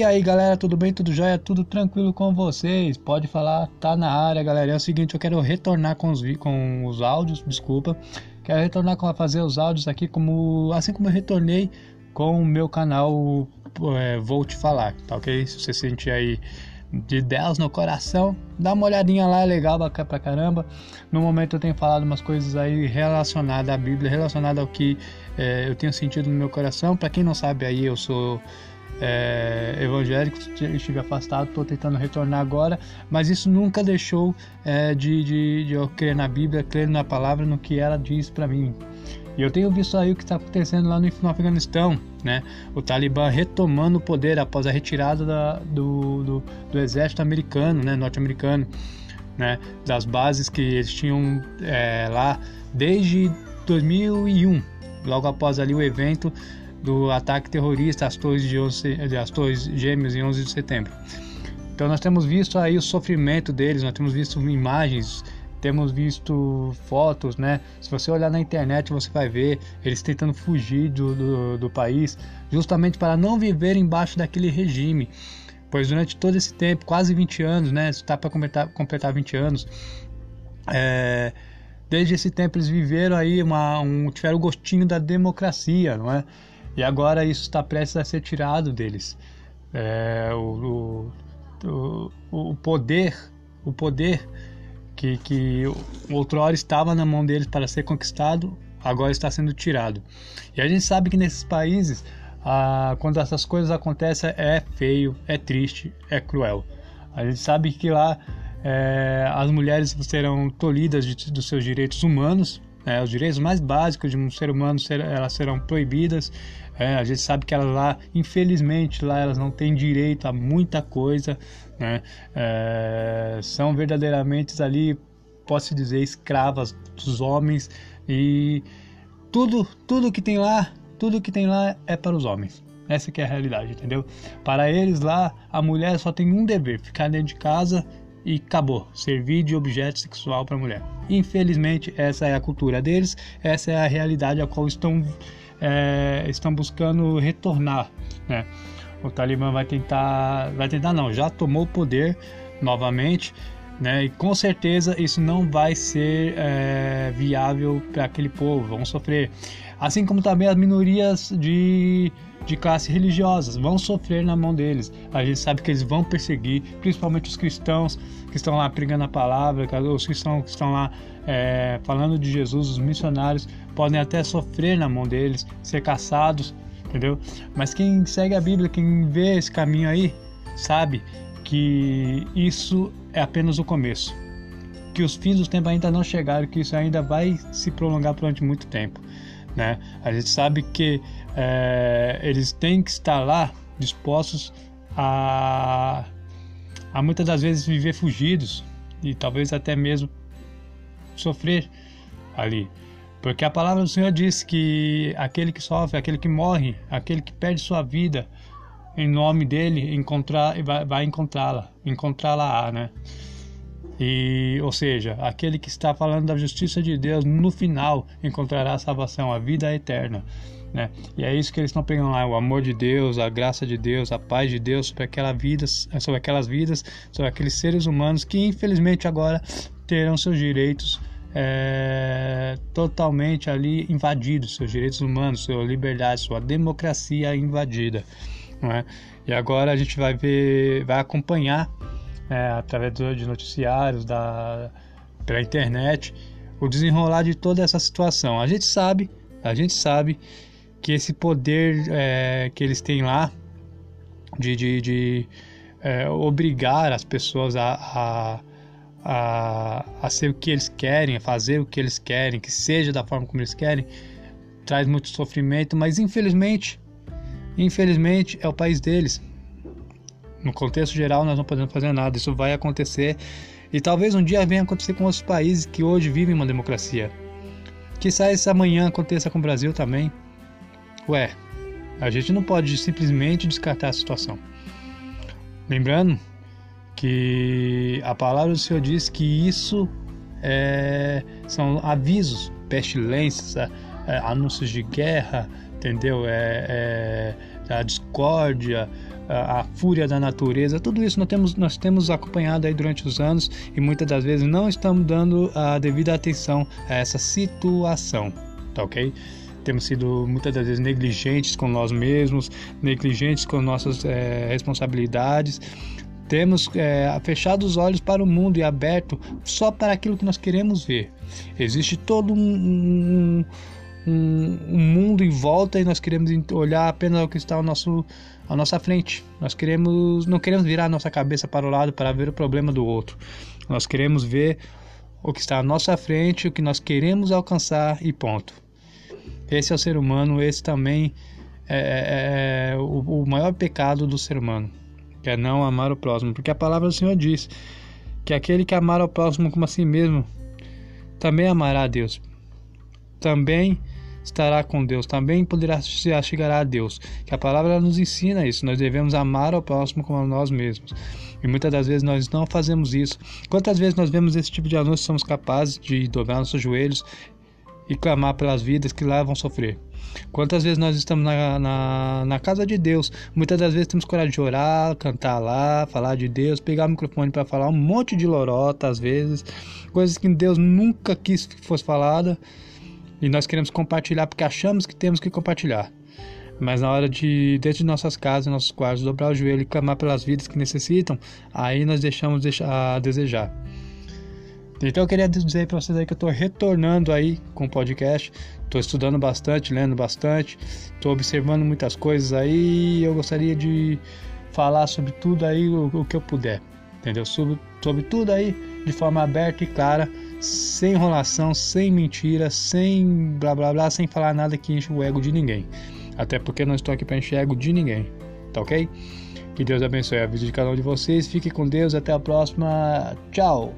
E aí galera, tudo bem? Tudo jóia? Tudo tranquilo com vocês? Pode falar, tá na área galera. É o seguinte, eu quero retornar com os, com os áudios, desculpa. Quero retornar com fazer os áudios aqui como assim como eu retornei com o meu canal é, Vou Te Falar, tá ok? Se você sentir aí de Deus no coração, dá uma olhadinha lá, é legal pra caramba. No momento eu tenho falado umas coisas aí relacionadas à Bíblia, relacionadas ao que é, eu tenho sentido no meu coração. Para quem não sabe aí, eu sou é, evangélico, estive afastado, estou tentando retornar agora, mas isso nunca deixou é, de, de, de, eu crer na Bíblia, crer na palavra, no que ela diz para mim. E eu tenho visto aí o que está acontecendo lá no, no, Afeganistão, né? O Talibã retomando o poder após a retirada da, do, do, do, exército americano, né? Norte-americano, né? Das bases que eles tinham é, lá desde 2001, logo após ali o evento do ataque terrorista às torres, de 11, às torres gêmeas em 11 de setembro. Então nós temos visto aí o sofrimento deles, nós temos visto imagens, temos visto fotos, né? Se você olhar na internet você vai ver eles tentando fugir do, do, do país, justamente para não viver embaixo daquele regime. Pois durante todo esse tempo, quase 20 anos, né? Está para completar, completar 20 anos, é, desde esse tempo eles viveram aí uma, um, tiveram o gostinho da democracia, não é? E agora isso está prestes a ser tirado deles. É, o, o, o, poder, o poder que, que outrora estava na mão deles para ser conquistado, agora está sendo tirado. E a gente sabe que nesses países, ah, quando essas coisas acontecem, é feio, é triste, é cruel. A gente sabe que lá é, as mulheres serão tolhidas de, dos seus direitos humanos, é, os direitos mais básicos de um ser humano ser, elas serão proibidas. É, a gente sabe que elas lá, infelizmente, lá elas não têm direito a muita coisa, né? É, são verdadeiramente ali, posso dizer, escravas dos homens e tudo, tudo que tem lá, tudo que tem lá é para os homens. Essa que é a realidade, entendeu? Para eles lá, a mulher só tem um dever, ficar dentro de casa e acabou, servir de objeto sexual para mulher. Infelizmente, essa é a cultura deles, essa é a realidade a qual estão, é, estão buscando retornar. Né? O Talibã vai tentar, vai tentar não, já tomou o poder novamente, né? E com certeza isso não vai ser é, viável para aquele povo, vão sofrer. Assim como também as minorias de de classe religiosas vão sofrer na mão deles. A gente sabe que eles vão perseguir, principalmente os cristãos que estão lá pregando a palavra, os cristãos que estão lá é, falando de Jesus, os missionários podem até sofrer na mão deles, ser caçados, entendeu? Mas quem segue a Bíblia, quem vê esse caminho aí, sabe que isso é apenas o começo. Que os fins dos tempos ainda não chegaram, que isso ainda vai se prolongar durante muito tempo. Né? A gente sabe que é, eles têm que estar lá dispostos a, a muitas das vezes viver fugidos e talvez até mesmo sofrer ali. Porque a palavra do Senhor diz que aquele que sofre, aquele que morre, aquele que perde sua vida em nome dele, encontrar, vai, vai encontrá-la, encontrá-la, né? E, ou seja, aquele que está falando da justiça de Deus no final encontrará a salvação, a vida eterna. Né? E é isso que eles estão pegando lá, o amor de Deus, a graça de Deus, a paz de Deus sobre, aquela vida, sobre aquelas vidas, sobre aqueles seres humanos que infelizmente agora terão seus direitos é, totalmente ali invadidos, seus direitos humanos, sua liberdade, sua democracia invadida. É? E agora a gente vai ver, vai acompanhar é, através de noticiários, da, pela internet, o desenrolar de toda essa situação. A gente sabe, a gente sabe que esse poder é, que eles têm lá de, de, de é, obrigar as pessoas a, a, a, a ser o que eles querem, a fazer o que eles querem, que seja da forma como eles querem, traz muito sofrimento, mas infelizmente, infelizmente é o país deles no contexto geral, nós não podemos fazer nada. Isso vai acontecer e talvez um dia venha acontecer com outros países que hoje vivem uma democracia. Quizá isso amanhã aconteça com o Brasil também. Ué, a gente não pode simplesmente descartar a situação. Lembrando que a palavra do Senhor diz que isso é, são avisos, pestilências, é, anúncios de guerra, entendeu? É, é a discórdia, a, a, fúria da natureza, tudo isso nós temos, nós temos acompanhado aí durante os anos e muitas das vezes não estamos dando a devida atenção a essa situação, tá ok? Temos sido muitas das vezes negligentes com nós mesmos, negligentes com nossas é, responsabilidades. Temos é, fechado os olhos para o mundo e aberto só para aquilo que nós queremos ver. Existe todo um, um, um, um mundo em volta e nós queremos olhar apenas o que está ao nosso, à nossa frente. Nós queremos, não queremos virar a nossa cabeça para o lado para ver o problema do outro. Nós queremos ver o que está à nossa frente, o que nós queremos alcançar e ponto. Esse é o ser humano, esse também é, é, é o, o maior pecado do ser humano, que é não amar o próximo, porque a palavra do Senhor diz que aquele que amar o próximo como a si mesmo também amará a Deus. Também estará com Deus, também poderá chegar a Deus. Que a palavra nos ensina isso. Nós devemos amar ao próximo como a nós mesmos. E muitas das vezes nós não fazemos isso. Quantas vezes nós vemos esse tipo de anúncio somos capazes de dobrar nossos joelhos e clamar pelas vidas que lá vão sofrer? Quantas vezes nós estamos na, na, na, casa de Deus, muitas das vezes temos coragem de orar, cantar lá, falar de Deus, pegar o microfone para falar um monte de lorota, às vezes, coisas que Deus nunca quis que fosse falada, e nós queremos compartilhar porque achamos que temos que compartilhar. Mas na hora de, dentro de nossas casas, nossos quartos, dobrar o joelho e clamar pelas vidas que necessitam, aí nós deixamos a desejar. Então eu queria dizer para vocês aí que eu estou retornando aí com o podcast. Estou estudando bastante, lendo bastante, estou observando muitas coisas aí. eu gostaria de falar sobre tudo aí o, o que eu puder, entendeu? Sobre, sobre tudo aí de forma aberta e clara sem enrolação, sem mentira, sem blá blá blá, sem falar nada que enche o ego de ninguém. Até porque não estou aqui para encher ego de ninguém, tá ok? Que Deus abençoe a vida de cada um de vocês. Fique com Deus, até a próxima. Tchau!